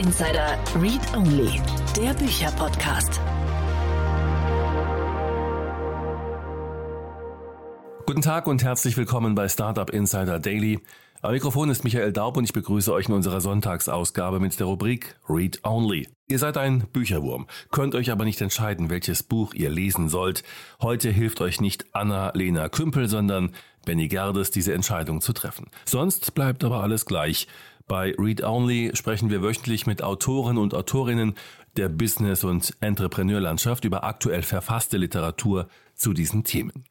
Insider Read Only, der Bücherpodcast. Guten Tag und herzlich willkommen bei Startup Insider Daily. Am Mikrofon ist Michael Daub und ich begrüße euch in unserer Sonntagsausgabe mit der Rubrik Read Only. Ihr seid ein Bücherwurm, könnt euch aber nicht entscheiden, welches Buch ihr lesen sollt. Heute hilft euch nicht Anna-Lena Kümpel, sondern Benny Gerdes, diese Entscheidung zu treffen. Sonst bleibt aber alles gleich. Bei Read Only sprechen wir wöchentlich mit Autoren und Autorinnen der Business- und Entrepreneurlandschaft über aktuell verfasste Literatur zu diesen Themen.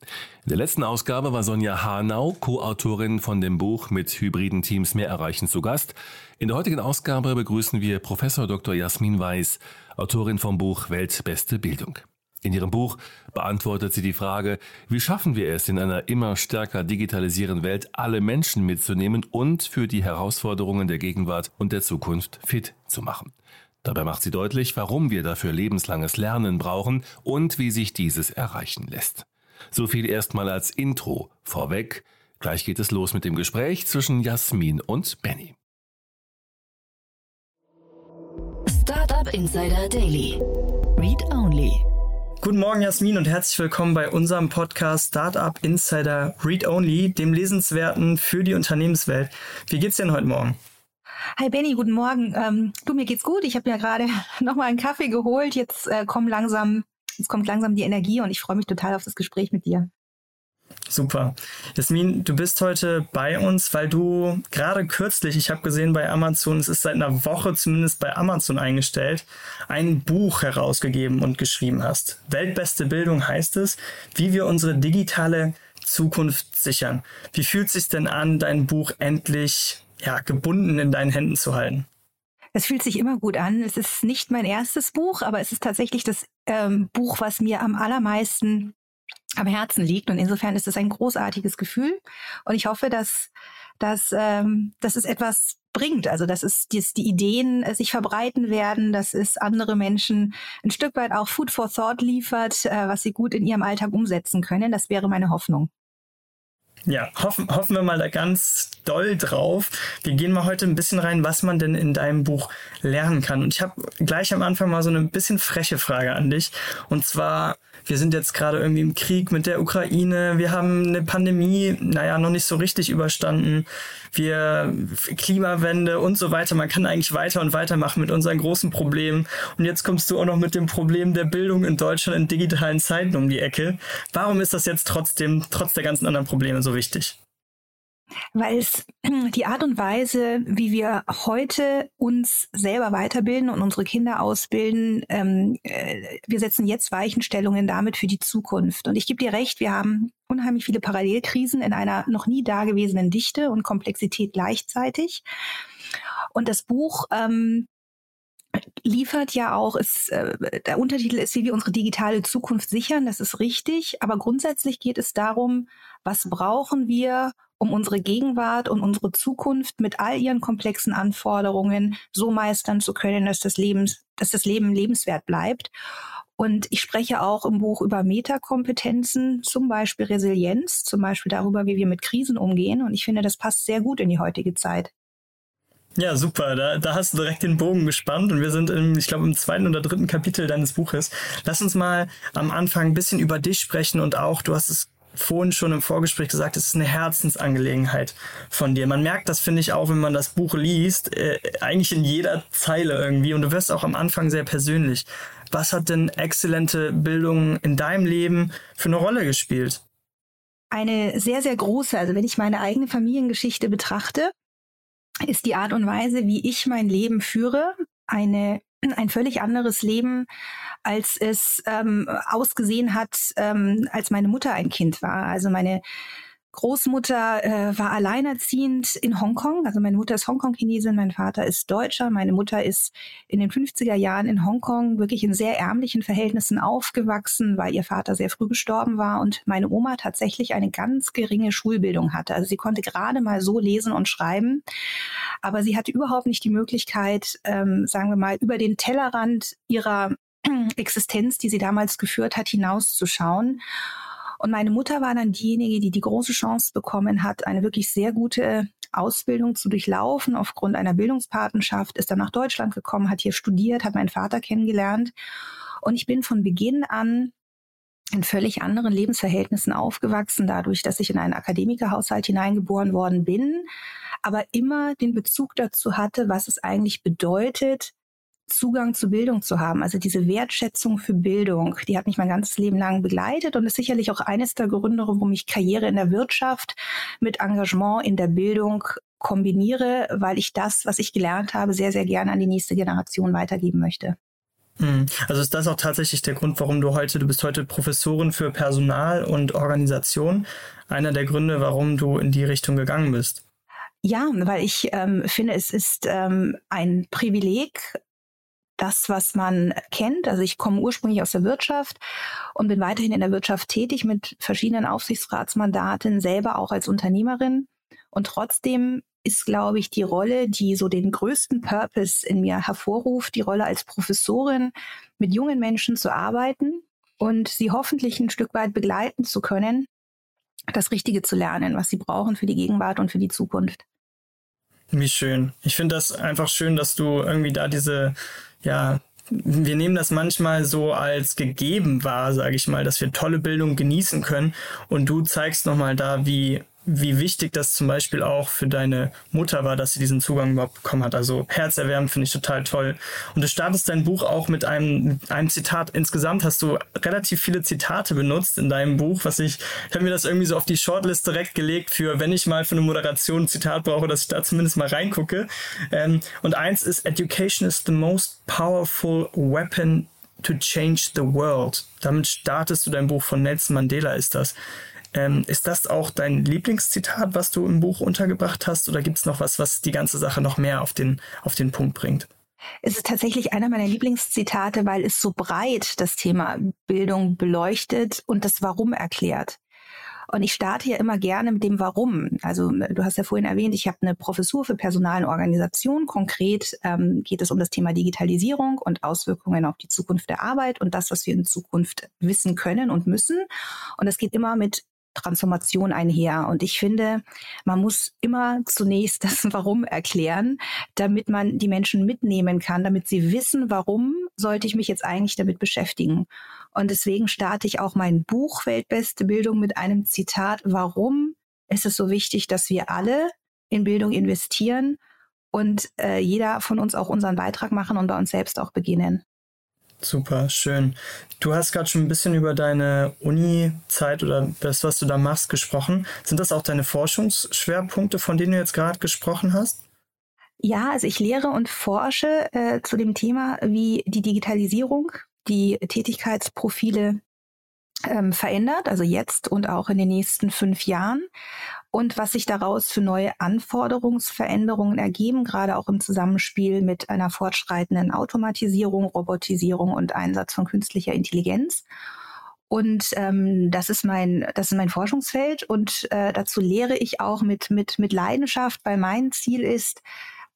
In der letzten Ausgabe war Sonja Hanau, Co-Autorin von dem Buch Mit hybriden Teams mehr erreichen zu Gast. In der heutigen Ausgabe begrüßen wir Professor Dr. Jasmin Weiß, Autorin vom Buch Weltbeste Bildung. In ihrem Buch beantwortet sie die Frage, wie schaffen wir es, in einer immer stärker digitalisierenden Welt alle Menschen mitzunehmen und für die Herausforderungen der Gegenwart und der Zukunft fit zu machen. Dabei macht sie deutlich, warum wir dafür lebenslanges Lernen brauchen und wie sich dieses erreichen lässt. So viel erstmal als Intro vorweg. Gleich geht es los mit dem Gespräch zwischen Jasmin und Benny. Startup Insider Daily. Read Only. Guten Morgen, Jasmin, und herzlich willkommen bei unserem Podcast Startup Insider Read Only, dem Lesenswerten für die Unternehmenswelt. Wie geht's denn heute Morgen? Hi Benny, guten Morgen. Ähm, du, mir geht's gut. Ich habe ja gerade nochmal einen Kaffee geholt. Jetzt äh, kommt langsam, jetzt kommt langsam die Energie und ich freue mich total auf das Gespräch mit dir. Super. Jasmin, du bist heute bei uns, weil du gerade kürzlich, ich habe gesehen bei Amazon, es ist seit einer Woche zumindest bei Amazon eingestellt, ein Buch herausgegeben und geschrieben hast. Weltbeste Bildung heißt es, wie wir unsere digitale Zukunft sichern. Wie fühlt es sich denn an, dein Buch endlich ja, gebunden in deinen Händen zu halten? Es fühlt sich immer gut an. Es ist nicht mein erstes Buch, aber es ist tatsächlich das ähm, Buch, was mir am allermeisten am Herzen liegt. Und insofern ist es ein großartiges Gefühl. Und ich hoffe, dass, dass, ähm, dass es etwas bringt. Also dass es dass die Ideen äh, sich verbreiten werden, dass es andere Menschen ein Stück weit auch Food for Thought liefert, äh, was sie gut in ihrem Alltag umsetzen können. Das wäre meine Hoffnung. Ja, hoffen, hoffen wir mal da ganz doll drauf. Wir gehen mal heute ein bisschen rein, was man denn in deinem Buch lernen kann. Und ich habe gleich am Anfang mal so eine bisschen freche Frage an dich. Und zwar, wir sind jetzt gerade irgendwie im Krieg mit der Ukraine, wir haben eine Pandemie, naja, noch nicht so richtig überstanden, wir Klimawende und so weiter. Man kann eigentlich weiter und weiter machen mit unseren großen Problemen. Und jetzt kommst du auch noch mit dem Problem der Bildung in Deutschland in digitalen Zeiten um die Ecke. Warum ist das jetzt trotzdem, trotz der ganzen anderen Probleme so wichtig? Weil es die Art und Weise, wie wir heute uns selber weiterbilden und unsere Kinder ausbilden, ähm, äh, wir setzen jetzt Weichenstellungen damit für die Zukunft. Und ich gebe dir recht, wir haben unheimlich viele Parallelkrisen in einer noch nie dagewesenen Dichte und Komplexität gleichzeitig. Und das Buch ähm, liefert ja auch, ist, äh, der Untertitel ist, wie wir unsere digitale Zukunft sichern, das ist richtig, aber grundsätzlich geht es darum, was brauchen wir, um unsere Gegenwart und unsere Zukunft mit all ihren komplexen Anforderungen so meistern zu können, dass das, Leben, dass das Leben lebenswert bleibt. Und ich spreche auch im Buch über Metakompetenzen, zum Beispiel Resilienz, zum Beispiel darüber, wie wir mit Krisen umgehen. Und ich finde, das passt sehr gut in die heutige Zeit. Ja, super. Da, da hast du direkt den Bogen gespannt und wir sind im, ich glaube, im zweiten oder dritten Kapitel deines Buches. Lass uns mal am Anfang ein bisschen über dich sprechen und auch, du hast es vorhin schon im Vorgespräch gesagt, es ist eine Herzensangelegenheit von dir. Man merkt das, finde ich, auch, wenn man das Buch liest, äh, eigentlich in jeder Zeile irgendwie. Und du wirst auch am Anfang sehr persönlich. Was hat denn exzellente Bildung in deinem Leben für eine Rolle gespielt? Eine sehr, sehr große. Also wenn ich meine eigene Familiengeschichte betrachte, ist die Art und Weise, wie ich mein Leben führe, eine ein völlig anderes Leben, als es ähm, ausgesehen hat, ähm, als meine Mutter ein Kind war. Also meine Großmutter äh, war alleinerziehend in Hongkong. Also meine Mutter ist Hongkong-Chinesin, mein Vater ist Deutscher. Meine Mutter ist in den 50er Jahren in Hongkong wirklich in sehr ärmlichen Verhältnissen aufgewachsen, weil ihr Vater sehr früh gestorben war und meine Oma tatsächlich eine ganz geringe Schulbildung hatte. Also sie konnte gerade mal so lesen und schreiben, aber sie hatte überhaupt nicht die Möglichkeit, ähm, sagen wir mal, über den Tellerrand ihrer Existenz, die sie damals geführt hat, hinauszuschauen. Und meine Mutter war dann diejenige, die die große Chance bekommen hat, eine wirklich sehr gute Ausbildung zu durchlaufen aufgrund einer Bildungspatenschaft, ist dann nach Deutschland gekommen, hat hier studiert, hat meinen Vater kennengelernt. Und ich bin von Beginn an in völlig anderen Lebensverhältnissen aufgewachsen, dadurch, dass ich in einen Akademikerhaushalt hineingeboren worden bin, aber immer den Bezug dazu hatte, was es eigentlich bedeutet, Zugang zu Bildung zu haben. Also diese Wertschätzung für Bildung, die hat mich mein ganzes Leben lang begleitet und ist sicherlich auch eines der Gründe, warum ich Karriere in der Wirtschaft mit Engagement in der Bildung kombiniere, weil ich das, was ich gelernt habe, sehr, sehr gerne an die nächste Generation weitergeben möchte. Hm. Also ist das auch tatsächlich der Grund, warum du heute, du bist heute Professorin für Personal und Organisation. Einer der Gründe, warum du in die Richtung gegangen bist. Ja, weil ich ähm, finde, es ist ähm, ein Privileg, das, was man kennt. Also ich komme ursprünglich aus der Wirtschaft und bin weiterhin in der Wirtschaft tätig mit verschiedenen Aufsichtsratsmandaten, selber auch als Unternehmerin. Und trotzdem ist, glaube ich, die Rolle, die so den größten Purpose in mir hervorruft, die Rolle als Professorin, mit jungen Menschen zu arbeiten und sie hoffentlich ein Stück weit begleiten zu können, das Richtige zu lernen, was sie brauchen für die Gegenwart und für die Zukunft. Wie schön. Ich finde das einfach schön, dass du irgendwie da diese ja, wir nehmen das manchmal so als gegeben wahr, sage ich mal, dass wir tolle Bildung genießen können. Und du zeigst nochmal da, wie wie wichtig das zum Beispiel auch für deine Mutter war, dass sie diesen Zugang überhaupt bekommen hat. Also herzerwärmend finde ich total toll. Und du startest dein Buch auch mit einem, einem Zitat. Insgesamt hast du relativ viele Zitate benutzt in deinem Buch, was ich, ich habe mir das irgendwie so auf die Shortlist direkt gelegt für, wenn ich mal für eine Moderation ein Zitat brauche, dass ich da zumindest mal reingucke. Ähm, und eins ist, Education is the most powerful weapon to change the world. Damit startest du dein Buch von Nelson Mandela ist das. Ähm, ist das auch dein Lieblingszitat, was du im Buch untergebracht hast, oder gibt es noch was, was die ganze Sache noch mehr auf den, auf den Punkt bringt? Es ist tatsächlich einer meiner Lieblingszitate, weil es so breit das Thema Bildung beleuchtet und das Warum erklärt. Und ich starte ja immer gerne mit dem Warum. Also du hast ja vorhin erwähnt, ich habe eine Professur für Personal und Organisation. Konkret ähm, geht es um das Thema Digitalisierung und Auswirkungen auf die Zukunft der Arbeit und das, was wir in Zukunft wissen können und müssen. Und das geht immer mit Transformation einher. Und ich finde, man muss immer zunächst das Warum erklären, damit man die Menschen mitnehmen kann, damit sie wissen, warum sollte ich mich jetzt eigentlich damit beschäftigen. Und deswegen starte ich auch mein Buch Weltbeste Bildung mit einem Zitat, warum ist es so wichtig, dass wir alle in Bildung investieren und äh, jeder von uns auch unseren Beitrag machen und bei uns selbst auch beginnen. Super, schön. Du hast gerade schon ein bisschen über deine Uni-Zeit oder das, was du da machst, gesprochen. Sind das auch deine Forschungsschwerpunkte, von denen du jetzt gerade gesprochen hast? Ja, also ich lehre und forsche äh, zu dem Thema, wie die Digitalisierung die Tätigkeitsprofile ähm, verändert, also jetzt und auch in den nächsten fünf Jahren und was sich daraus für neue Anforderungsveränderungen ergeben, gerade auch im Zusammenspiel mit einer fortschreitenden Automatisierung, Robotisierung und Einsatz von künstlicher Intelligenz. Und ähm, das ist mein, das ist mein Forschungsfeld und äh, dazu lehre ich auch mit, mit, mit Leidenschaft, weil mein Ziel ist,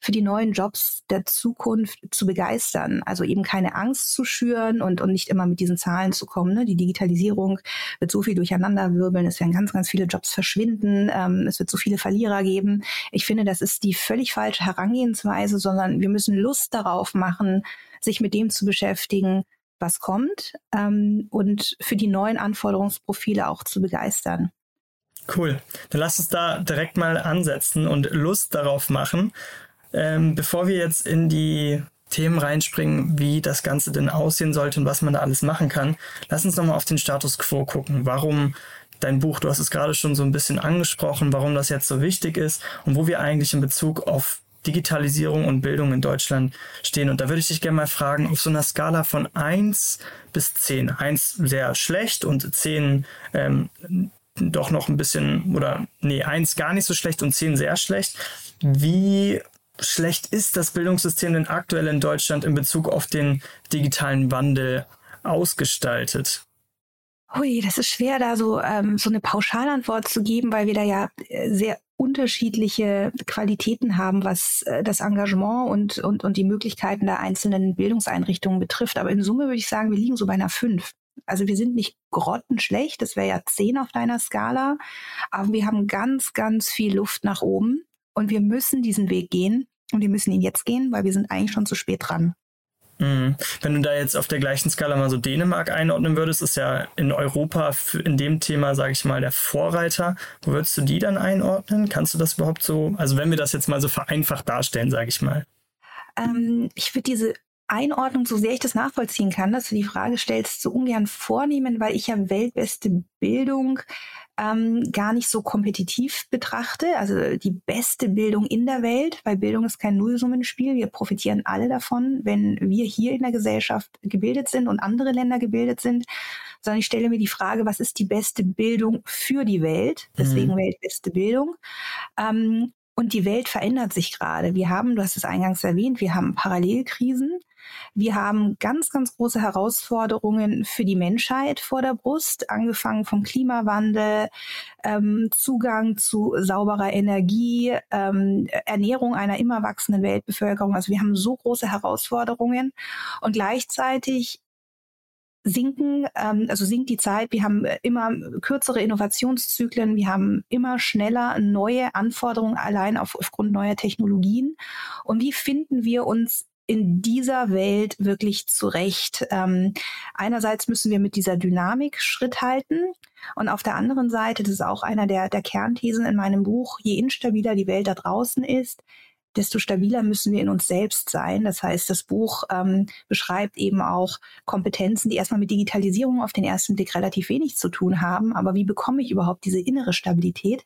für die neuen Jobs der Zukunft zu begeistern. Also eben keine Angst zu schüren und, und nicht immer mit diesen Zahlen zu kommen. Ne? Die Digitalisierung wird so viel durcheinander wirbeln, es werden ganz, ganz viele Jobs verschwinden, ähm, es wird so viele Verlierer geben. Ich finde, das ist die völlig falsche Herangehensweise, sondern wir müssen Lust darauf machen, sich mit dem zu beschäftigen, was kommt ähm, und für die neuen Anforderungsprofile auch zu begeistern. Cool. Dann lass uns da direkt mal ansetzen und Lust darauf machen. Ähm, bevor wir jetzt in die Themen reinspringen, wie das Ganze denn aussehen sollte und was man da alles machen kann, lass uns nochmal auf den Status quo gucken. Warum dein Buch, du hast es gerade schon so ein bisschen angesprochen, warum das jetzt so wichtig ist und wo wir eigentlich in Bezug auf Digitalisierung und Bildung in Deutschland stehen. Und da würde ich dich gerne mal fragen, auf so einer Skala von 1 bis 10. 1 sehr schlecht und 10 ähm, doch noch ein bisschen, oder nee, 1 gar nicht so schlecht und 10 sehr schlecht. Wie schlecht ist das Bildungssystem denn aktuell in Deutschland in Bezug auf den digitalen Wandel ausgestaltet? Hui, das ist schwer, da so, ähm, so eine Pauschalantwort zu geben, weil wir da ja äh, sehr unterschiedliche Qualitäten haben, was äh, das Engagement und, und, und die Möglichkeiten der einzelnen Bildungseinrichtungen betrifft. Aber in Summe würde ich sagen, wir liegen so bei einer 5. Also wir sind nicht grottenschlecht, das wäre ja 10 auf deiner Skala, aber wir haben ganz, ganz viel Luft nach oben. und wir müssen diesen Weg gehen und wir müssen ihn jetzt gehen, weil wir sind eigentlich schon zu spät dran. Mhm. Wenn du da jetzt auf der gleichen Skala mal so Dänemark einordnen würdest, ist ja in Europa in dem Thema, sage ich mal, der Vorreiter. Wo würdest du die dann einordnen? Kannst du das überhaupt so, also wenn wir das jetzt mal so vereinfacht darstellen, sage ich mal? Ähm, ich würde diese Einordnung, so sehr ich das nachvollziehen kann, dass du die Frage stellst, so ungern vornehmen, weil ich ja weltbeste Bildung ähm, gar nicht so kompetitiv betrachte. Also die beste Bildung in der Welt, weil Bildung ist kein Nullsummenspiel. Wir profitieren alle davon, wenn wir hier in der Gesellschaft gebildet sind und andere Länder gebildet sind. Sondern ich stelle mir die Frage, was ist die beste Bildung für die Welt? Deswegen mhm. weltbeste Bildung. Ähm, und die Welt verändert sich gerade. Wir haben, du hast es eingangs erwähnt, wir haben Parallelkrisen. Wir haben ganz, ganz große Herausforderungen für die Menschheit vor der Brust, angefangen vom Klimawandel, ähm, Zugang zu sauberer Energie, ähm, Ernährung einer immer wachsenden Weltbevölkerung. Also wir haben so große Herausforderungen und gleichzeitig sinken, ähm, also sinkt die Zeit. Wir haben immer kürzere Innovationszyklen, wir haben immer schneller neue Anforderungen allein auf, aufgrund neuer Technologien. Und wie finden wir uns in dieser Welt wirklich zurecht. Ähm, einerseits müssen wir mit dieser Dynamik Schritt halten und auf der anderen Seite, das ist auch einer der, der Kernthesen in meinem Buch, je instabiler die Welt da draußen ist, desto stabiler müssen wir in uns selbst sein. Das heißt, das Buch ähm, beschreibt eben auch Kompetenzen, die erstmal mit Digitalisierung auf den ersten Blick relativ wenig zu tun haben. Aber wie bekomme ich überhaupt diese innere Stabilität?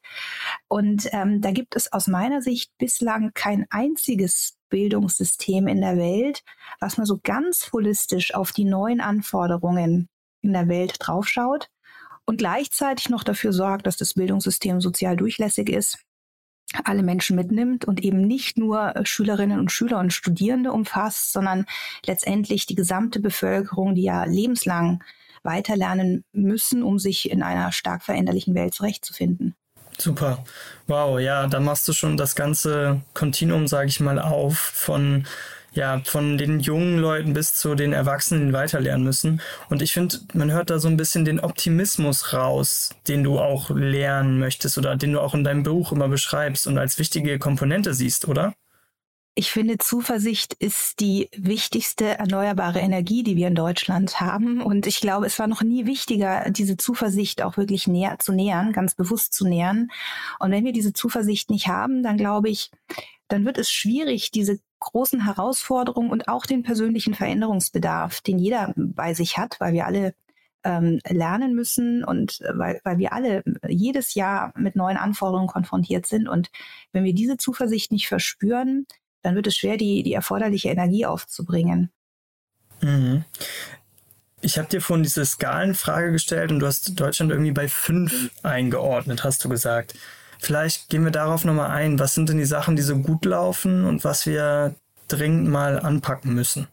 Und ähm, da gibt es aus meiner Sicht bislang kein einziges Bildungssystem in der Welt, was mal so ganz holistisch auf die neuen Anforderungen in der Welt draufschaut und gleichzeitig noch dafür sorgt, dass das Bildungssystem sozial durchlässig ist, alle Menschen mitnimmt und eben nicht nur Schülerinnen und Schüler und Studierende umfasst, sondern letztendlich die gesamte Bevölkerung, die ja lebenslang weiterlernen müssen, um sich in einer stark veränderlichen Welt zurechtzufinden. Super. Wow, ja, da machst du schon das ganze Kontinuum, sage ich mal, auf von ja, von den jungen Leuten bis zu den Erwachsenen weiterlernen müssen. Und ich finde, man hört da so ein bisschen den Optimismus raus, den du auch lernen möchtest oder den du auch in deinem Buch immer beschreibst und als wichtige Komponente siehst, oder? Ich finde, Zuversicht ist die wichtigste erneuerbare Energie, die wir in Deutschland haben. Und ich glaube, es war noch nie wichtiger, diese Zuversicht auch wirklich näher zu nähern, ganz bewusst zu nähern. Und wenn wir diese Zuversicht nicht haben, dann glaube ich, dann wird es schwierig, diese großen Herausforderungen und auch den persönlichen Veränderungsbedarf, den jeder bei sich hat, weil wir alle ähm, lernen müssen und äh, weil, weil wir alle jedes Jahr mit neuen Anforderungen konfrontiert sind. Und wenn wir diese Zuversicht nicht verspüren, dann wird es schwer, die, die erforderliche Energie aufzubringen. Mhm. Ich habe dir vorhin diese Skalenfrage gestellt und du hast Deutschland irgendwie bei fünf eingeordnet, hast du gesagt. Vielleicht gehen wir darauf nochmal ein. Was sind denn die Sachen, die so gut laufen und was wir dringend mal anpacken müssen?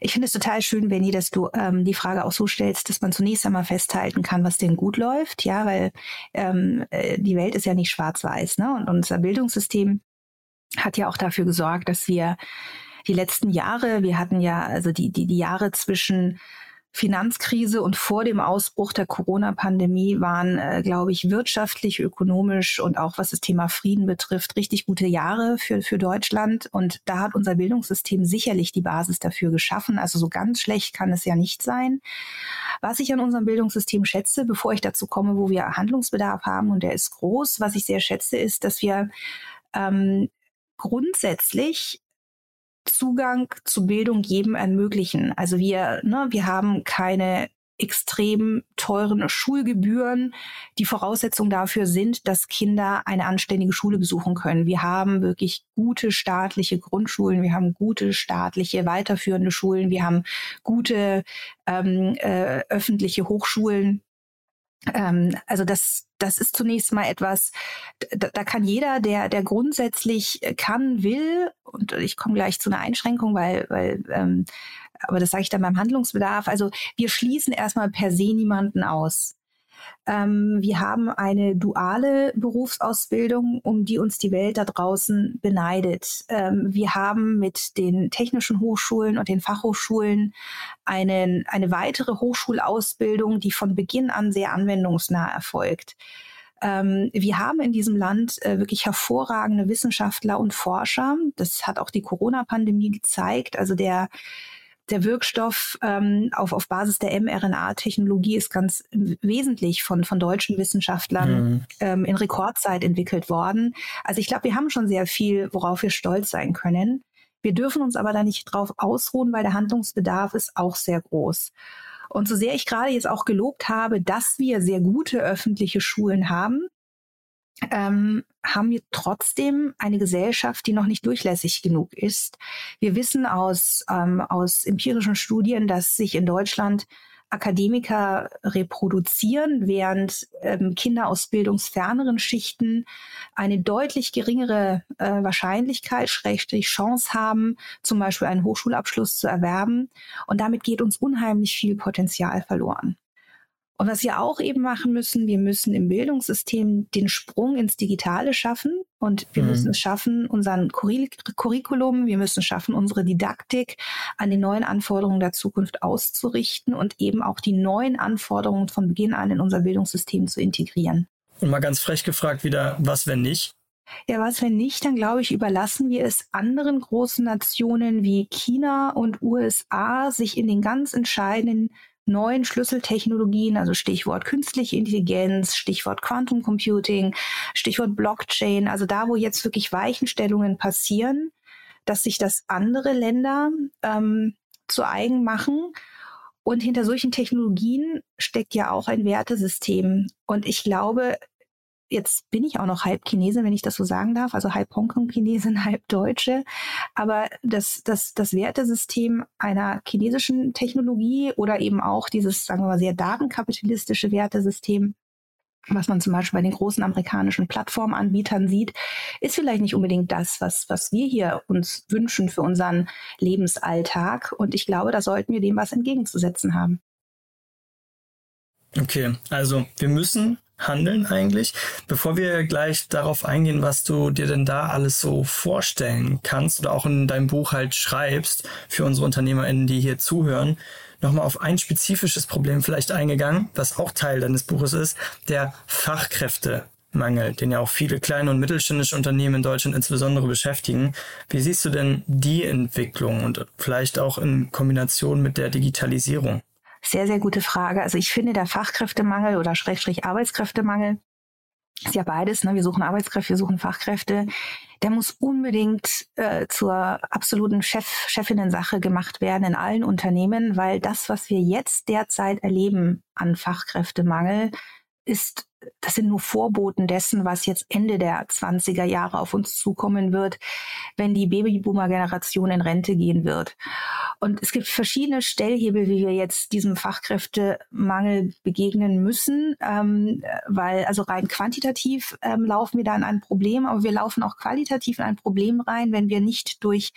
Ich finde es total schön, Benny, dass du ähm, die Frage auch so stellst, dass man zunächst einmal festhalten kann, was denn gut läuft. Ja, weil ähm, äh, die Welt ist ja nicht schwarz-weiß. Ne? Und unser Bildungssystem hat ja auch dafür gesorgt, dass wir die letzten Jahre, wir hatten ja also die, die, die Jahre zwischen Finanzkrise und vor dem Ausbruch der Corona-Pandemie waren, äh, glaube ich, wirtschaftlich, ökonomisch und auch was das Thema Frieden betrifft, richtig gute Jahre für, für Deutschland. Und da hat unser Bildungssystem sicherlich die Basis dafür geschaffen. Also so ganz schlecht kann es ja nicht sein. Was ich an unserem Bildungssystem schätze, bevor ich dazu komme, wo wir Handlungsbedarf haben, und der ist groß, was ich sehr schätze, ist, dass wir ähm, grundsätzlich Zugang zu Bildung jedem ermöglichen. Also wir, ne, wir haben keine extrem teuren Schulgebühren, die Voraussetzung dafür sind, dass Kinder eine anständige Schule besuchen können. Wir haben wirklich gute staatliche Grundschulen, wir haben gute staatliche weiterführende Schulen, wir haben gute ähm, äh, öffentliche Hochschulen, also das, das ist zunächst mal etwas, da, da kann jeder, der, der grundsätzlich kann, will, und ich komme gleich zu einer Einschränkung, weil, weil ähm, aber das sage ich dann beim Handlungsbedarf. Also wir schließen erstmal per se niemanden aus. Ähm, wir haben eine duale Berufsausbildung, um die uns die Welt da draußen beneidet. Ähm, wir haben mit den technischen Hochschulen und den Fachhochschulen einen, eine weitere Hochschulausbildung, die von Beginn an sehr anwendungsnah erfolgt. Ähm, wir haben in diesem Land äh, wirklich hervorragende Wissenschaftler und Forscher. Das hat auch die Corona-Pandemie gezeigt. Also der der Wirkstoff ähm, auf, auf Basis der mRNA-Technologie ist ganz wesentlich von, von deutschen Wissenschaftlern mhm. ähm, in Rekordzeit entwickelt worden. Also ich glaube, wir haben schon sehr viel, worauf wir stolz sein können. Wir dürfen uns aber da nicht drauf ausruhen, weil der Handlungsbedarf ist auch sehr groß. Und so sehr ich gerade jetzt auch gelobt habe, dass wir sehr gute öffentliche Schulen haben, ähm, haben wir trotzdem eine Gesellschaft, die noch nicht durchlässig genug ist. Wir wissen aus, ähm, aus empirischen Studien, dass sich in Deutschland Akademiker reproduzieren, während ähm, Kinder aus bildungsferneren Schichten eine deutlich geringere äh, Wahrscheinlichkeit, Schrägstrich Chance haben, zum Beispiel einen Hochschulabschluss zu erwerben. Und damit geht uns unheimlich viel Potenzial verloren. Und was wir auch eben machen müssen, wir müssen im Bildungssystem den Sprung ins Digitale schaffen und wir mhm. müssen es schaffen, unseren Curriculum, wir müssen schaffen, unsere Didaktik an den neuen Anforderungen der Zukunft auszurichten und eben auch die neuen Anforderungen von Beginn an in unser Bildungssystem zu integrieren. Und mal ganz frech gefragt wieder, was wenn nicht? Ja, was wenn nicht, dann glaube ich, überlassen wir es anderen großen Nationen wie China und USA, sich in den ganz entscheidenden neuen Schlüsseltechnologien, also Stichwort künstliche Intelligenz, Stichwort Quantum Computing, Stichwort Blockchain, also da, wo jetzt wirklich Weichenstellungen passieren, dass sich das andere Länder ähm, zu eigen machen. Und hinter solchen Technologien steckt ja auch ein Wertesystem. Und ich glaube, jetzt bin ich auch noch halb Chinesin, wenn ich das so sagen darf, also halb Hongkong-Chinesin, halb Deutsche. Aber das, das, das Wertesystem einer chinesischen Technologie oder eben auch dieses, sagen wir mal, sehr datenkapitalistische Wertesystem, was man zum Beispiel bei den großen amerikanischen Plattformanbietern sieht, ist vielleicht nicht unbedingt das, was, was wir hier uns wünschen für unseren Lebensalltag. Und ich glaube, da sollten wir dem was entgegenzusetzen haben. Okay, also wir müssen handeln eigentlich. Bevor wir gleich darauf eingehen, was du dir denn da alles so vorstellen kannst oder auch in deinem Buch halt schreibst für unsere UnternehmerInnen, die hier zuhören, nochmal auf ein spezifisches Problem vielleicht eingegangen, was auch Teil deines Buches ist, der Fachkräftemangel, den ja auch viele kleine und mittelständische Unternehmen in Deutschland insbesondere beschäftigen. Wie siehst du denn die Entwicklung und vielleicht auch in Kombination mit der Digitalisierung? Sehr, sehr gute Frage. Also ich finde, der Fachkräftemangel oder Schrägstrich Arbeitskräftemangel ist ja beides. Ne? Wir suchen Arbeitskräfte, wir suchen Fachkräfte. Der muss unbedingt äh, zur absoluten Chef, Chefinnen-Sache gemacht werden in allen Unternehmen, weil das, was wir jetzt derzeit erleben an Fachkräftemangel, ist das sind nur Vorboten dessen, was jetzt Ende der 20er Jahre auf uns zukommen wird, wenn die Babyboomer-Generation in Rente gehen wird. Und es gibt verschiedene Stellhebel, wie wir jetzt diesem Fachkräftemangel begegnen müssen, ähm, weil also rein quantitativ ähm, laufen wir da in ein Problem, aber wir laufen auch qualitativ in ein Problem rein, wenn wir nicht durch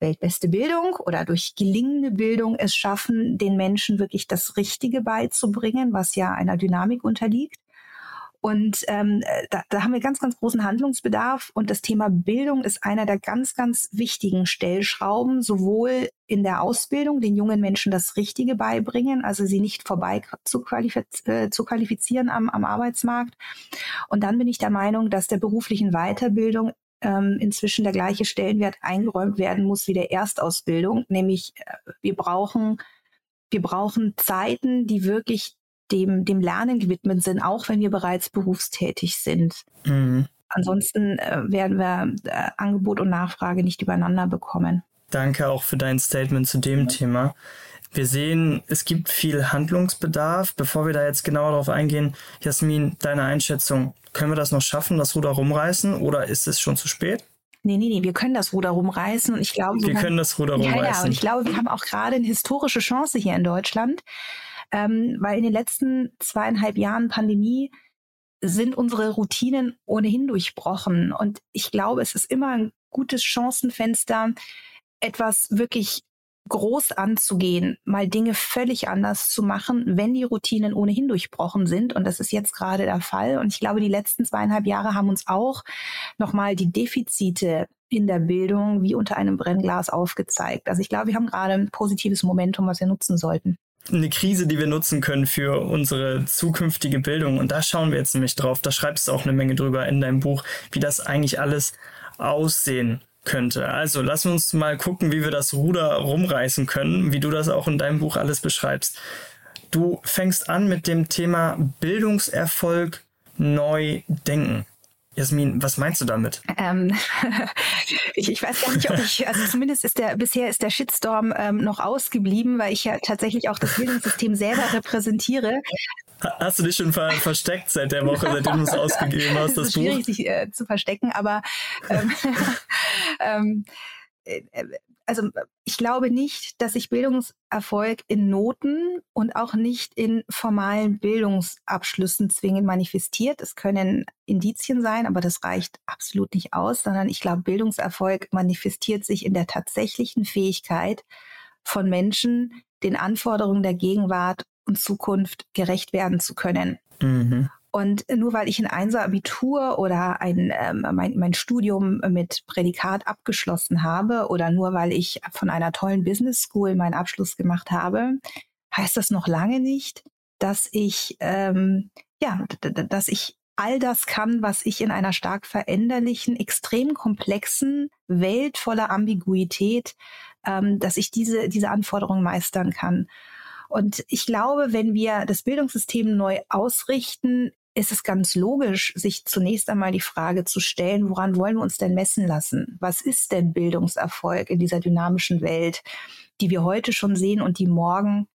weltbeste Bildung oder durch gelingende Bildung es schaffen, den Menschen wirklich das Richtige beizubringen, was ja einer Dynamik unterliegt. Und ähm, da, da haben wir ganz, ganz großen Handlungsbedarf. Und das Thema Bildung ist einer der ganz, ganz wichtigen Stellschrauben, sowohl in der Ausbildung, den jungen Menschen das Richtige beibringen, also sie nicht vorbei zu, qualifiz äh, zu qualifizieren am, am Arbeitsmarkt. Und dann bin ich der Meinung, dass der beruflichen Weiterbildung ähm, inzwischen der gleiche Stellenwert eingeräumt werden muss wie der Erstausbildung, nämlich äh, wir brauchen wir brauchen Zeiten, die wirklich dem, dem Lernen gewidmet sind, auch wenn wir bereits berufstätig sind. Mhm. Ansonsten äh, werden wir äh, Angebot und Nachfrage nicht übereinander bekommen. Danke auch für dein Statement zu dem. Thema. Wir sehen, es gibt viel Handlungsbedarf. Bevor wir da jetzt genauer darauf eingehen, Jasmin, deine Einschätzung, können wir das noch schaffen, das Ruder rumreißen oder ist es schon zu spät? Nee, nee, nee, wir können das Ruder rumreißen und ich glaube, wir können das Ruder rumreißen. Ja, ja, und ich glaube, wir haben auch gerade eine historische Chance hier in Deutschland, ähm, weil in den letzten zweieinhalb Jahren Pandemie sind unsere Routinen ohnehin durchbrochen und ich glaube, es ist immer ein gutes Chancenfenster, etwas wirklich groß anzugehen, mal Dinge völlig anders zu machen, wenn die Routinen ohnehin durchbrochen sind. Und das ist jetzt gerade der Fall. Und ich glaube, die letzten zweieinhalb Jahre haben uns auch nochmal die Defizite in der Bildung wie unter einem Brennglas aufgezeigt. Also ich glaube, wir haben gerade ein positives Momentum, was wir nutzen sollten. Eine Krise, die wir nutzen können für unsere zukünftige Bildung. Und da schauen wir jetzt nämlich drauf. Da schreibst du auch eine Menge drüber in deinem Buch, wie das eigentlich alles aussehen könnte. Also lass uns mal gucken, wie wir das Ruder rumreißen können, wie du das auch in deinem Buch alles beschreibst. Du fängst an mit dem Thema Bildungserfolg neu denken. Jasmin, was meinst du damit? Ähm, ich, ich, weiß gar nicht, ob ich, also zumindest ist der, bisher ist der Shitstorm ähm, noch ausgeblieben, weil ich ja tatsächlich auch das Bildungssystem selber repräsentiere. Hast du dich schon ver versteckt seit der Woche, seitdem du es ausgegeben hast, das, das ist Buch? schwierig, sich äh, zu verstecken, aber ähm, ähm, äh, also ich glaube nicht, dass sich Bildungserfolg in Noten und auch nicht in formalen Bildungsabschlüssen zwingend manifestiert. Es können Indizien sein, aber das reicht absolut nicht aus, sondern ich glaube, Bildungserfolg manifestiert sich in der tatsächlichen Fähigkeit von Menschen, den Anforderungen der Gegenwart und Zukunft gerecht werden zu können. Mhm. Und nur weil ich ein Einser-Abitur oder ein, ähm, mein, mein Studium mit Prädikat abgeschlossen habe oder nur weil ich von einer tollen Business School meinen Abschluss gemacht habe, heißt das noch lange nicht, dass ich, ähm, ja, dass ich all das kann, was ich in einer stark veränderlichen, extrem komplexen Welt voller Ambiguität, ähm, dass ich diese, diese Anforderungen meistern kann. Und ich glaube, wenn wir das Bildungssystem neu ausrichten, ist es ganz logisch, sich zunächst einmal die Frage zu stellen, woran wollen wir uns denn messen lassen? Was ist denn Bildungserfolg in dieser dynamischen Welt, die wir heute schon sehen und die morgen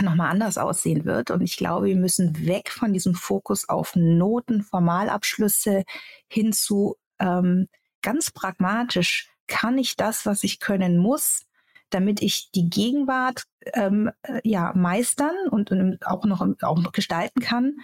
nochmal anders aussehen wird. Und ich glaube, wir müssen weg von diesem Fokus auf Noten, Formalabschlüsse hin zu ähm, ganz pragmatisch, kann ich das, was ich können muss, damit ich die Gegenwart ähm, äh, ja meistern und, und auch noch auch noch gestalten kann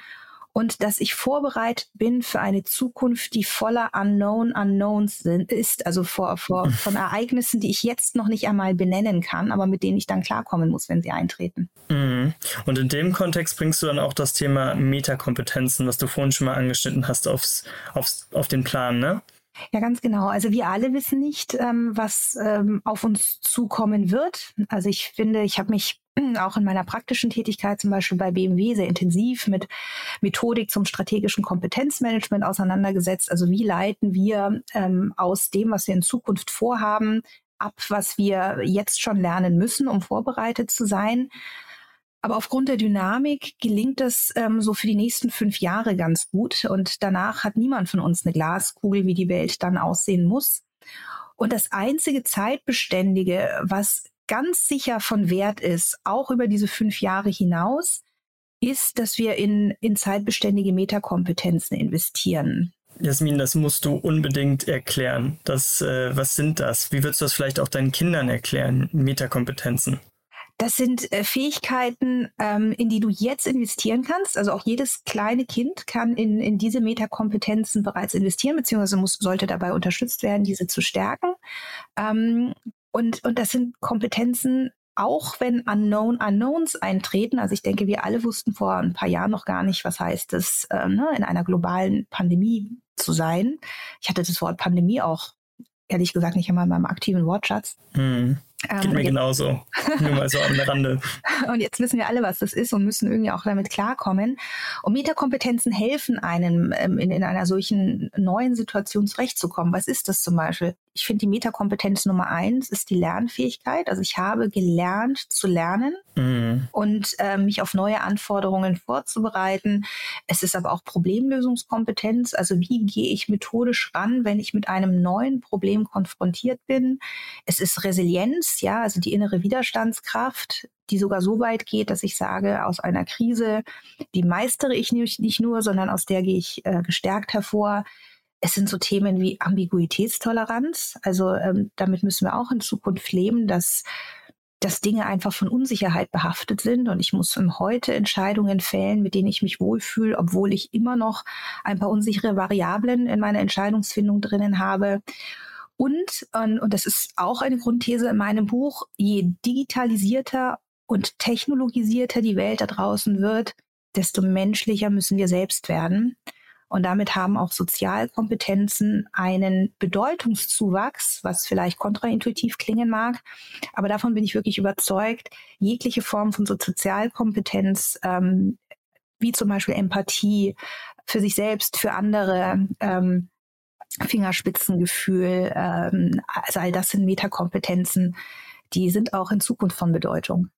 und dass ich vorbereitet bin für eine Zukunft, die voller Unknown Unknowns sind, ist, also vor, vor, von Ereignissen, die ich jetzt noch nicht einmal benennen kann, aber mit denen ich dann klarkommen muss, wenn sie eintreten. Mhm. Und in dem Kontext bringst du dann auch das Thema Metakompetenzen, was du vorhin schon mal angeschnitten hast, aufs, aufs, auf den Plan, ne? Ja, ganz genau. Also wir alle wissen nicht, ähm, was ähm, auf uns zukommen wird. Also ich finde, ich habe mich auch in meiner praktischen Tätigkeit zum Beispiel bei BMW sehr intensiv mit Methodik zum strategischen Kompetenzmanagement auseinandergesetzt. Also wie leiten wir ähm, aus dem, was wir in Zukunft vorhaben, ab, was wir jetzt schon lernen müssen, um vorbereitet zu sein. Aber aufgrund der Dynamik gelingt es ähm, so für die nächsten fünf Jahre ganz gut. Und danach hat niemand von uns eine Glaskugel, wie die Welt dann aussehen muss. Und das einzige Zeitbeständige, was ganz sicher von Wert ist, auch über diese fünf Jahre hinaus, ist, dass wir in, in zeitbeständige Metakompetenzen investieren. Jasmin, das musst du unbedingt erklären. Das, äh, was sind das? Wie würdest du das vielleicht auch deinen Kindern erklären, Metakompetenzen? Das sind äh, Fähigkeiten, ähm, in die du jetzt investieren kannst. Also auch jedes kleine Kind kann in, in diese Metakompetenzen bereits investieren, beziehungsweise muss, sollte dabei unterstützt werden, diese zu stärken. Ähm, und, und das sind Kompetenzen, auch wenn Unknown Unknowns eintreten. Also ich denke, wir alle wussten vor ein paar Jahren noch gar nicht, was heißt es, äh, ne, in einer globalen Pandemie zu sein. Ich hatte das Wort Pandemie auch ehrlich gesagt nicht einmal in meinem aktiven Wortschatz. Mhm. Ähm, Geht mir genauso. Nur mal so am Rande. Und jetzt wissen wir alle, was das ist und müssen irgendwie auch damit klarkommen. Und Metakompetenzen helfen einem, ähm, in, in einer solchen neuen Situation zurechtzukommen. Was ist das zum Beispiel? Ich finde, die Metakompetenz Nummer eins ist die Lernfähigkeit. Also ich habe gelernt zu lernen mhm. und äh, mich auf neue Anforderungen vorzubereiten. Es ist aber auch Problemlösungskompetenz. Also wie gehe ich methodisch ran, wenn ich mit einem neuen Problem konfrontiert bin? Es ist Resilienz, ja, also die innere Widerstandskraft, die sogar so weit geht, dass ich sage, aus einer Krise, die meistere ich nicht, nicht nur, sondern aus der gehe ich äh, gestärkt hervor es sind so Themen wie Ambiguitätstoleranz. Also ähm, damit müssen wir auch in Zukunft leben, dass dass Dinge einfach von Unsicherheit behaftet sind und ich muss heute Entscheidungen fällen, mit denen ich mich wohlfühle, obwohl ich immer noch ein paar unsichere Variablen in meiner Entscheidungsfindung drinnen habe. Und, und das ist auch eine Grundthese in meinem Buch, je digitalisierter und technologisierter die Welt da draußen wird, desto menschlicher müssen wir selbst werden. Und damit haben auch Sozialkompetenzen einen Bedeutungszuwachs, was vielleicht kontraintuitiv klingen mag. Aber davon bin ich wirklich überzeugt, jegliche Form von Sozialkompetenz, ähm, wie zum Beispiel Empathie für sich selbst, für andere, ähm, Fingerspitzengefühl, ähm, also all das sind Metakompetenzen, die sind auch in Zukunft von Bedeutung.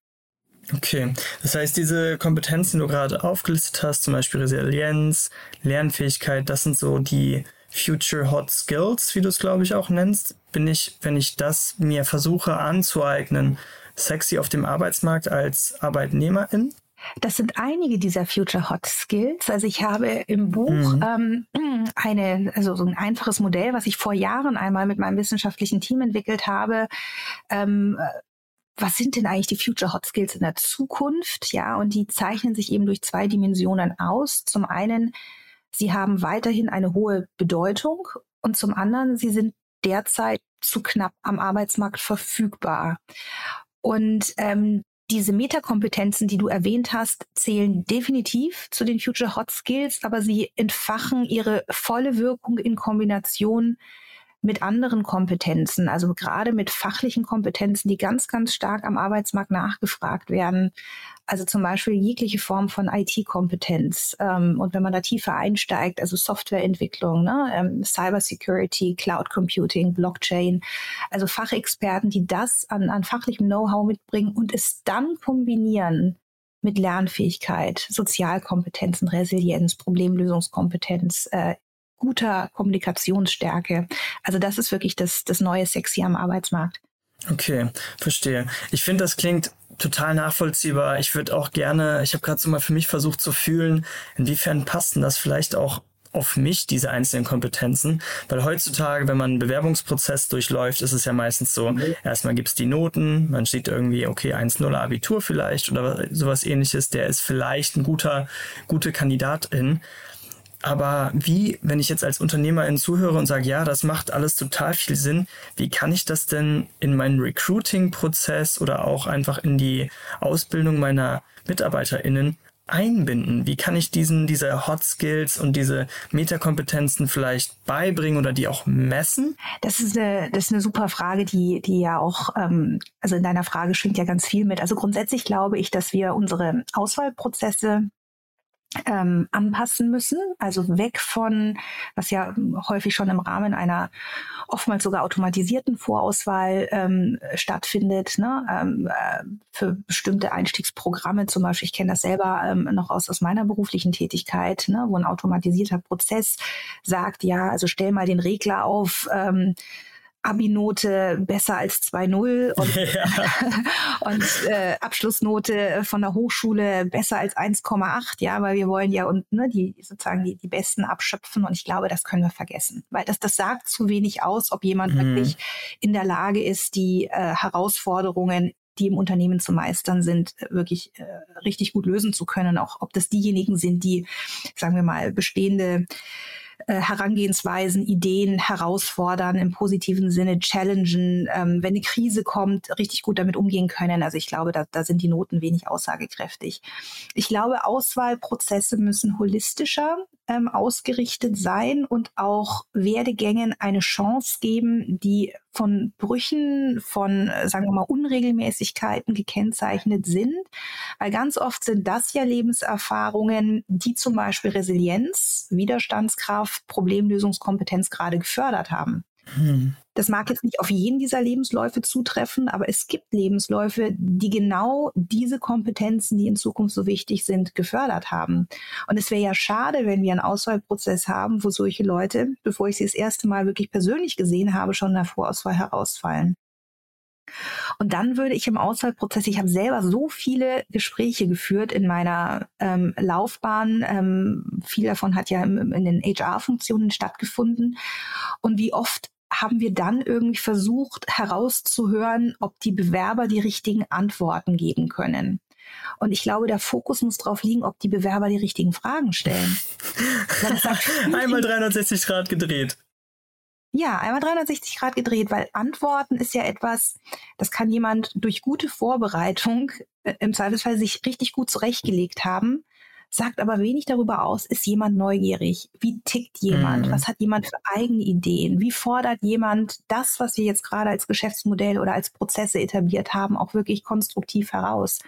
Okay, das heißt, diese Kompetenzen, die du gerade aufgelistet hast, zum Beispiel Resilienz, Lernfähigkeit, das sind so die Future Hot Skills, wie du es, glaube ich, auch nennst. Bin ich, wenn ich das mir versuche anzueignen, sexy auf dem Arbeitsmarkt als Arbeitnehmerin? Das sind einige dieser Future Hot Skills. Also ich habe im Buch mhm. ähm, eine, also so ein einfaches Modell, was ich vor Jahren einmal mit meinem wissenschaftlichen Team entwickelt habe. Ähm, was sind denn eigentlich die Future Hot Skills in der Zukunft? Ja, und die zeichnen sich eben durch zwei Dimensionen aus. Zum einen, sie haben weiterhin eine hohe Bedeutung und zum anderen, sie sind derzeit zu knapp am Arbeitsmarkt verfügbar. Und ähm, diese Metakompetenzen, die du erwähnt hast, zählen definitiv zu den Future Hot Skills, aber sie entfachen ihre volle Wirkung in Kombination mit anderen Kompetenzen, also gerade mit fachlichen Kompetenzen, die ganz, ganz stark am Arbeitsmarkt nachgefragt werden. Also zum Beispiel jegliche Form von IT-Kompetenz. Ähm, und wenn man da tiefer einsteigt, also Softwareentwicklung, ne, ähm, Cybersecurity, Cloud Computing, Blockchain, also Fachexperten, die das an, an fachlichem Know-how mitbringen und es dann kombinieren mit Lernfähigkeit, Sozialkompetenzen, Resilienz, Problemlösungskompetenz, äh, guter Kommunikationsstärke. Also das ist wirklich das, das neue Sexy am Arbeitsmarkt. Okay, verstehe. Ich finde, das klingt total nachvollziehbar. Ich würde auch gerne, ich habe gerade so mal für mich versucht zu fühlen, inwiefern passen das vielleicht auch auf mich, diese einzelnen Kompetenzen. Weil heutzutage, wenn man einen Bewerbungsprozess durchläuft, ist es ja meistens so, mhm. erstmal gibt's die Noten, man sieht irgendwie, okay, 1-0 Abitur vielleicht oder sowas ähnliches, der ist vielleicht ein guter, gute Kandidatin. Aber wie, wenn ich jetzt als Unternehmerin zuhöre und sage, ja, das macht alles total viel Sinn, wie kann ich das denn in meinen Recruiting-Prozess oder auch einfach in die Ausbildung meiner MitarbeiterInnen einbinden? Wie kann ich diesen, diese Hot Skills und diese Metakompetenzen vielleicht beibringen oder die auch messen? Das ist eine, das ist eine super Frage, die, die ja auch, ähm, also in deiner Frage schwingt ja ganz viel mit. Also grundsätzlich glaube ich, dass wir unsere Auswahlprozesse ähm, anpassen müssen. Also weg von, was ja häufig schon im Rahmen einer oftmals sogar automatisierten Vorauswahl ähm, stattfindet, ne? ähm, äh, für bestimmte Einstiegsprogramme zum Beispiel. Ich kenne das selber ähm, noch aus, aus meiner beruflichen Tätigkeit, ne? wo ein automatisierter Prozess sagt, ja, also stell mal den Regler auf, ähm, Abi-Note besser als 2,0 und, ja. und äh, Abschlussnote von der Hochschule besser als 1,8, ja, weil wir wollen ja und ne, die sozusagen die, die Besten abschöpfen und ich glaube, das können wir vergessen, weil das, das sagt zu wenig aus, ob jemand mhm. wirklich in der Lage ist, die äh, Herausforderungen die im Unternehmen zu meistern sind, wirklich äh, richtig gut lösen zu können. Auch ob das diejenigen sind, die, sagen wir mal, bestehende äh, Herangehensweisen, Ideen herausfordern, im positiven Sinne challengen, ähm, wenn eine Krise kommt, richtig gut damit umgehen können. Also ich glaube, da, da sind die Noten wenig aussagekräftig. Ich glaube, Auswahlprozesse müssen holistischer ähm, ausgerichtet sein und auch Werdegängen eine Chance geben, die von Brüchen, von, äh, sagen wir mal, Unregelmäßigkeiten gekennzeichnet sind. Weil ganz oft sind das ja Lebenserfahrungen, die zum Beispiel Resilienz, Widerstandskraft, Problemlösungskompetenz gerade gefördert haben. Hm. Das mag jetzt nicht auf jeden dieser Lebensläufe zutreffen, aber es gibt Lebensläufe, die genau diese Kompetenzen, die in Zukunft so wichtig sind, gefördert haben. Und es wäre ja schade, wenn wir einen Auswahlprozess haben, wo solche Leute, bevor ich sie das erste Mal wirklich persönlich gesehen habe, schon in der Vorauswahl herausfallen. Und dann würde ich im Auswahlprozess, ich habe selber so viele Gespräche geführt in meiner ähm, Laufbahn. Ähm, viel davon hat ja im, in den HR-Funktionen stattgefunden. Und wie oft haben wir dann irgendwie versucht herauszuhören, ob die Bewerber die richtigen Antworten geben können. Und ich glaube, der Fokus muss darauf liegen, ob die Bewerber die richtigen Fragen stellen. einmal 360 Grad gedreht. Ja, einmal 360 Grad gedreht, weil Antworten ist ja etwas, das kann jemand durch gute Vorbereitung äh, im Zweifelsfall sich richtig gut zurechtgelegt haben sagt aber wenig darüber aus, ist jemand neugierig? Wie tickt jemand? Mhm. Was hat jemand für eigene Ideen? Wie fordert jemand das, was wir jetzt gerade als Geschäftsmodell oder als Prozesse etabliert haben, auch wirklich konstruktiv heraus?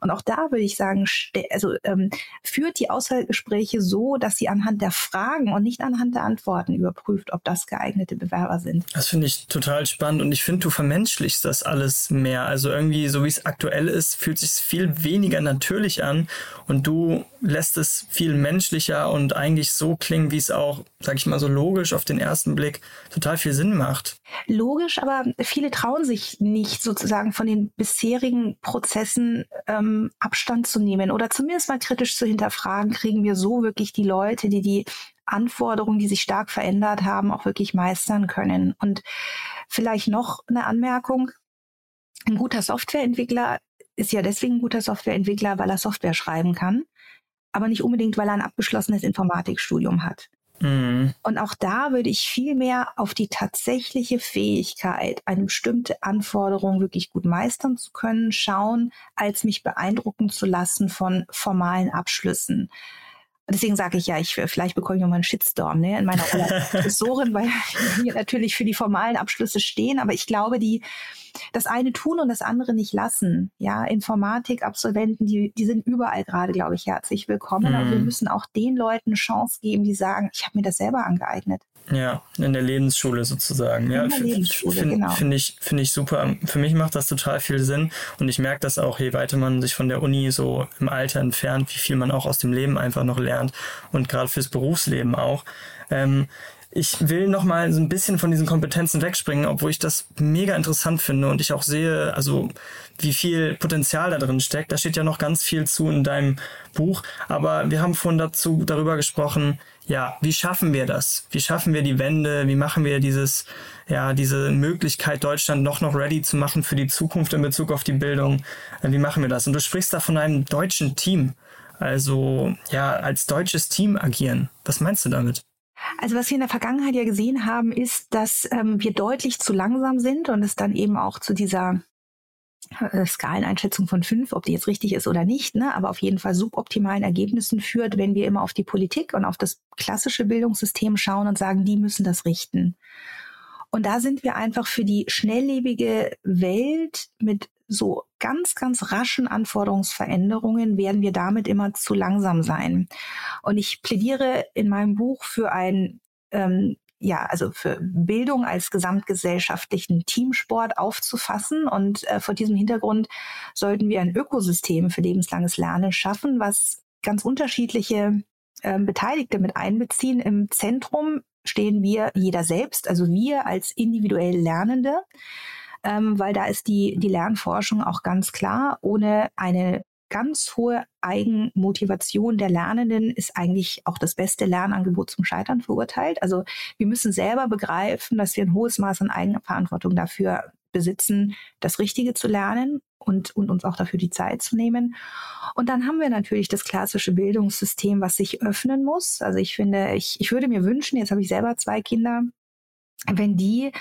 Und auch da würde ich sagen, also ähm, führt die Auswahlgespräche so, dass sie anhand der Fragen und nicht anhand der Antworten überprüft, ob das geeignete Bewerber sind. Das finde ich total spannend und ich finde, du vermenschlichst das alles mehr. Also irgendwie, so wie es aktuell ist, fühlt sich viel weniger natürlich an und du lässt es viel menschlicher und eigentlich so klingen, wie es auch, sag ich mal, so logisch auf den ersten Blick total viel Sinn macht. Logisch, aber viele trauen sich nicht sozusagen von den bisherigen Prozessen ähm, Abstand zu nehmen oder zumindest mal kritisch zu hinterfragen, kriegen wir so wirklich die Leute, die die Anforderungen, die sich stark verändert haben, auch wirklich meistern können. Und vielleicht noch eine Anmerkung. Ein guter Softwareentwickler ist ja deswegen ein guter Softwareentwickler, weil er Software schreiben kann, aber nicht unbedingt, weil er ein abgeschlossenes Informatikstudium hat. Mhm. Und auch da würde ich viel mehr auf die tatsächliche Fähigkeit, eine bestimmte Anforderung wirklich gut meistern zu können, schauen, als mich beeindrucken zu lassen von formalen Abschlüssen. Deswegen sage ich ja, ich vielleicht bekomme ich nochmal einen Shitstorm ne, in meiner Rolle als Professorin, weil wir natürlich für die formalen Abschlüsse stehen. Aber ich glaube, die das eine tun und das andere nicht lassen. Ja, Informatik-Absolventen, die, die sind überall gerade, glaube ich, herzlich willkommen. Mhm. Aber wir müssen auch den Leuten eine Chance geben, die sagen, ich habe mir das selber angeeignet. Ja, in der Lebensschule sozusagen. In ja, der Lebensschule, find, genau. Finde ich, finde ich super. Für mich macht das total viel Sinn und ich merke das auch, je weiter man sich von der Uni so im Alter entfernt, wie viel man auch aus dem Leben einfach noch lernt und gerade fürs Berufsleben auch. Ähm, ich will noch mal so ein bisschen von diesen Kompetenzen wegspringen, obwohl ich das mega interessant finde und ich auch sehe, also wie viel Potenzial da drin steckt. Da steht ja noch ganz viel zu in deinem Buch, aber wir haben vorhin dazu darüber gesprochen, ja, wie schaffen wir das? Wie schaffen wir die Wende? Wie machen wir dieses, ja, diese Möglichkeit, Deutschland noch noch ready zu machen für die Zukunft in Bezug auf die Bildung? Wie machen wir das? Und du sprichst da von einem deutschen Team. Also, ja, als deutsches Team agieren. Was meinst du damit? Also was wir in der Vergangenheit ja gesehen haben, ist, dass ähm, wir deutlich zu langsam sind und es dann eben auch zu dieser äh, Skaleneinschätzung von fünf, ob die jetzt richtig ist oder nicht, ne, aber auf jeden Fall suboptimalen Ergebnissen führt, wenn wir immer auf die Politik und auf das klassische Bildungssystem schauen und sagen, die müssen das richten. Und da sind wir einfach für die schnelllebige Welt mit so ganz, ganz raschen Anforderungsveränderungen werden wir damit immer zu langsam sein. Und ich plädiere in meinem Buch für ein ähm, ja, also für Bildung als gesamtgesellschaftlichen Teamsport aufzufassen. Und äh, vor diesem Hintergrund sollten wir ein Ökosystem für lebenslanges Lernen schaffen, was ganz unterschiedliche äh, Beteiligte mit einbeziehen. Im Zentrum stehen wir, jeder selbst, also wir als individuell Lernende, ähm, weil da ist die, die Lernforschung auch ganz klar, ohne eine ganz hohe Eigenmotivation der Lernenden ist eigentlich auch das beste Lernangebot zum Scheitern verurteilt. Also wir müssen selber begreifen, dass wir ein hohes Maß an Eigenverantwortung dafür besitzen, das Richtige zu lernen und, und uns auch dafür die Zeit zu nehmen. Und dann haben wir natürlich das klassische Bildungssystem, was sich öffnen muss. Also ich finde, ich, ich würde mir wünschen, jetzt habe ich selber zwei Kinder, wenn die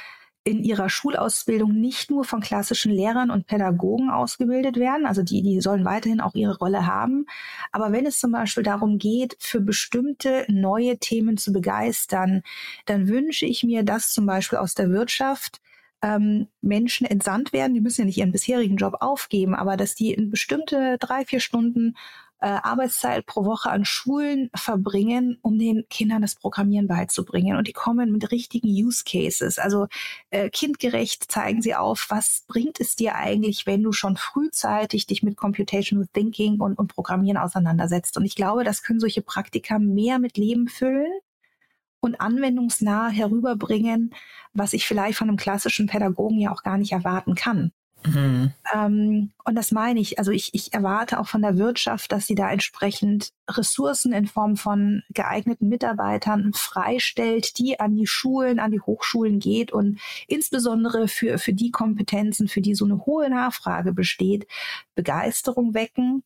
in ihrer Schulausbildung nicht nur von klassischen Lehrern und Pädagogen ausgebildet werden, also die, die sollen weiterhin auch ihre Rolle haben. Aber wenn es zum Beispiel darum geht, für bestimmte neue Themen zu begeistern, dann wünsche ich mir, dass zum Beispiel aus der Wirtschaft ähm, Menschen entsandt werden, die müssen ja nicht ihren bisherigen Job aufgeben, aber dass die in bestimmte drei, vier Stunden äh, Arbeitszeit pro Woche an Schulen verbringen, um den Kindern das Programmieren beizubringen. Und die kommen mit richtigen Use Cases. Also äh, kindgerecht zeigen sie auf, was bringt es dir eigentlich, wenn du schon frühzeitig dich mit Computational Thinking und, und Programmieren auseinandersetzt. Und ich glaube, das können solche Praktika mehr mit Leben füllen und anwendungsnah herüberbringen, was ich vielleicht von einem klassischen Pädagogen ja auch gar nicht erwarten kann. Mhm. Und das meine ich. Also ich, ich erwarte auch von der Wirtschaft, dass sie da entsprechend Ressourcen in Form von geeigneten Mitarbeitern freistellt, die an die Schulen, an die Hochschulen geht und insbesondere für, für die Kompetenzen, für die so eine hohe Nachfrage besteht, Begeisterung wecken.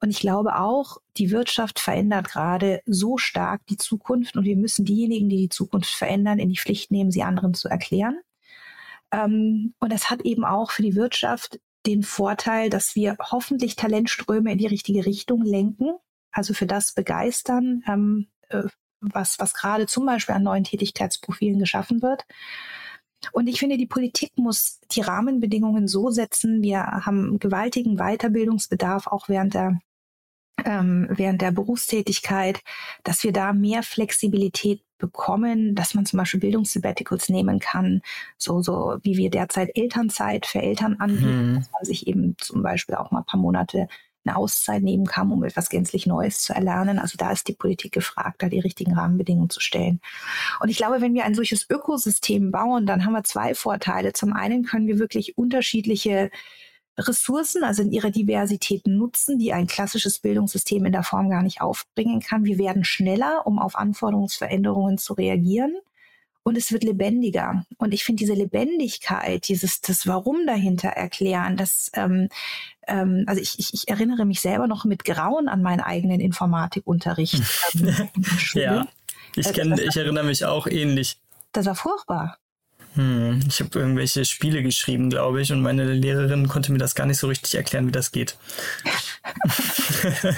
Und ich glaube auch, die Wirtschaft verändert gerade so stark die Zukunft und wir müssen diejenigen, die die Zukunft verändern, in die Pflicht nehmen, sie anderen zu erklären. Ähm, und das hat eben auch für die Wirtschaft den Vorteil, dass wir hoffentlich Talentströme in die richtige Richtung lenken. also für das begeistern, ähm, äh, was, was gerade zum Beispiel an neuen Tätigkeitsprofilen geschaffen wird. Und ich finde, die Politik muss die Rahmenbedingungen so setzen. Wir haben gewaltigen Weiterbildungsbedarf auch während der ähm, während der Berufstätigkeit, dass wir da mehr Flexibilität bekommen, dass man zum Beispiel Bildungssabbaticals nehmen kann, so, so wie wir derzeit Elternzeit für Eltern anbieten, mhm. dass man sich eben zum Beispiel auch mal ein paar Monate eine Auszeit nehmen kann, um etwas gänzlich Neues zu erlernen. Also da ist die Politik gefragt, da die richtigen Rahmenbedingungen zu stellen. Und ich glaube, wenn wir ein solches Ökosystem bauen, dann haben wir zwei Vorteile. Zum einen können wir wirklich unterschiedliche Ressourcen, also in ihrer Diversität nutzen, die ein klassisches Bildungssystem in der Form gar nicht aufbringen kann. Wir werden schneller, um auf Anforderungsveränderungen zu reagieren und es wird lebendiger. Und ich finde diese Lebendigkeit, dieses das Warum dahinter erklären, das ähm, ähm, also ich, ich, ich erinnere mich selber noch mit Grauen an meinen eigenen Informatikunterricht. Ähm, ja, ich äh, kenne, ich erinnere mich auch ähnlich. Das war furchtbar. Hm, ich habe irgendwelche Spiele geschrieben, glaube ich, und meine Lehrerin konnte mir das gar nicht so richtig erklären, wie das geht.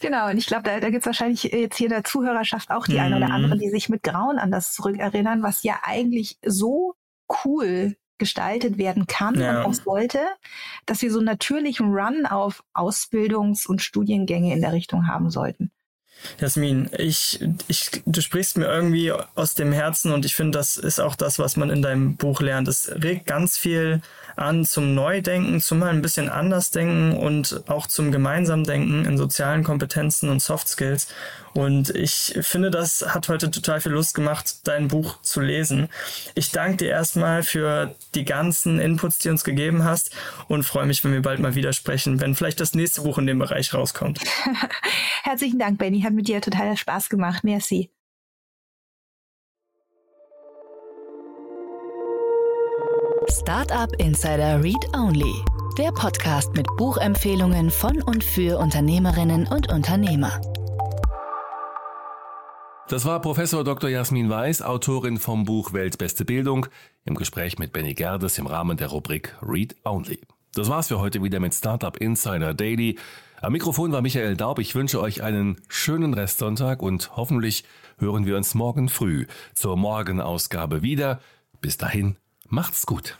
genau, und ich glaube, da, da gibt es wahrscheinlich jetzt hier der Zuhörerschaft auch die mhm. eine oder andere, die sich mit Grauen an das zurückerinnern, was ja eigentlich so cool gestaltet werden kann ja. und auch sollte, dass wir so einen natürlichen Run auf Ausbildungs- und Studiengänge in der Richtung haben sollten. Jasmin, ich, ich, du sprichst mir irgendwie aus dem Herzen und ich finde, das ist auch das, was man in deinem Buch lernt. Es regt ganz viel an zum Neudenken, zum mal ein bisschen anders denken und auch zum gemeinsam Denken in sozialen Kompetenzen und Soft Skills. Und ich finde, das hat heute total viel Lust gemacht, dein Buch zu lesen. Ich danke dir erstmal für die ganzen Inputs, die du uns gegeben hast und freue mich, wenn wir bald mal wieder sprechen, wenn vielleicht das nächste Buch in dem Bereich rauskommt. Herzlichen Dank, Benny. Hat mit dir total Spaß gemacht. Merci. Startup Insider Read Only, der Podcast mit Buchempfehlungen von und für Unternehmerinnen und Unternehmer. Das war Professor Dr. Jasmin Weiß, Autorin vom Buch Weltbeste Bildung, im Gespräch mit Benny Gerdes im Rahmen der Rubrik Read Only. Das war's für heute wieder mit Startup Insider Daily. Am Mikrofon war Michael Daub. Ich wünsche euch einen schönen Restsonntag und hoffentlich hören wir uns morgen früh zur Morgenausgabe wieder. Bis dahin, macht's gut.